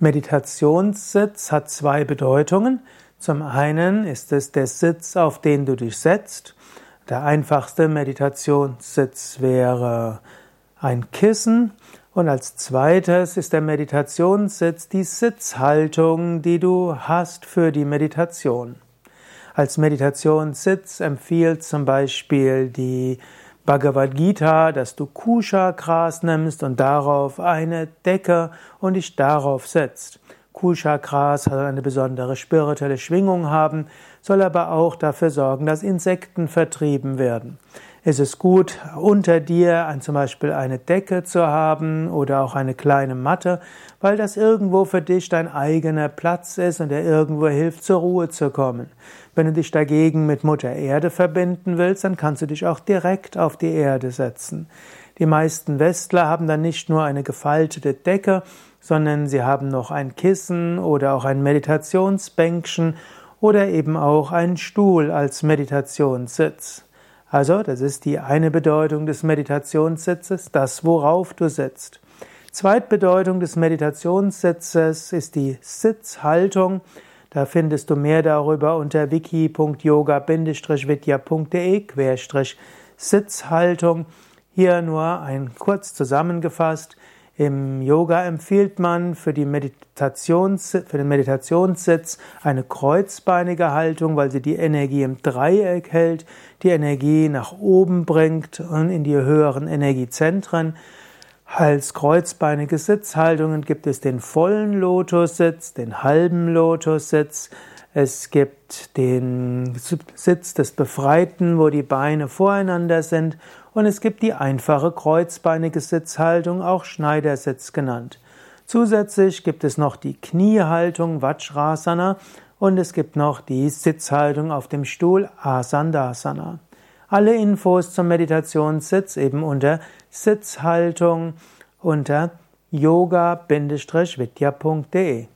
Meditationssitz hat zwei Bedeutungen. Zum einen ist es der Sitz, auf den du dich setzt. Der einfachste Meditationssitz wäre ein Kissen. Und als zweites ist der Meditationssitz die Sitzhaltung, die du hast für die Meditation. Als Meditationssitz empfiehlt zum Beispiel die Bhagavad Gita, dass du Kushagras nimmst und darauf eine Decke und dich darauf setzt. Kushagras soll eine besondere spirituelle Schwingung haben, soll aber auch dafür sorgen, dass Insekten vertrieben werden. Es ist gut, unter dir zum Beispiel eine Decke zu haben oder auch eine kleine Matte, weil das irgendwo für dich dein eigener Platz ist und der irgendwo hilft, zur Ruhe zu kommen. Wenn du dich dagegen mit Mutter Erde verbinden willst, dann kannst du dich auch direkt auf die Erde setzen. Die meisten Westler haben dann nicht nur eine gefaltete Decke, sondern sie haben noch ein Kissen oder auch ein Meditationsbänkchen oder eben auch einen Stuhl als Meditationssitz. Also, das ist die eine Bedeutung des Meditationssitzes, das, worauf du sitzt. Zweitbedeutung des Meditationssitzes ist die Sitzhaltung. Da findest du mehr darüber unter wiki.yoga-vidya.de Sitzhaltung. Hier nur ein kurz zusammengefasst. Im Yoga empfiehlt man für, die Meditations, für den Meditationssitz eine kreuzbeinige Haltung, weil sie die Energie im Dreieck hält, die Energie nach oben bringt und in die höheren Energiezentren. Als kreuzbeinige Sitzhaltungen gibt es den vollen Lotussitz, den halben Lotussitz, es gibt den Sitz des Befreiten, wo die Beine voreinander sind und es gibt die einfache kreuzbeinige Sitzhaltung, auch Schneidersitz genannt. Zusätzlich gibt es noch die Kniehaltung Vajrasana und es gibt noch die Sitzhaltung auf dem Stuhl Asandasana. Alle Infos zum Meditationssitz eben unter Sitzhaltung unter yoga-vidya.de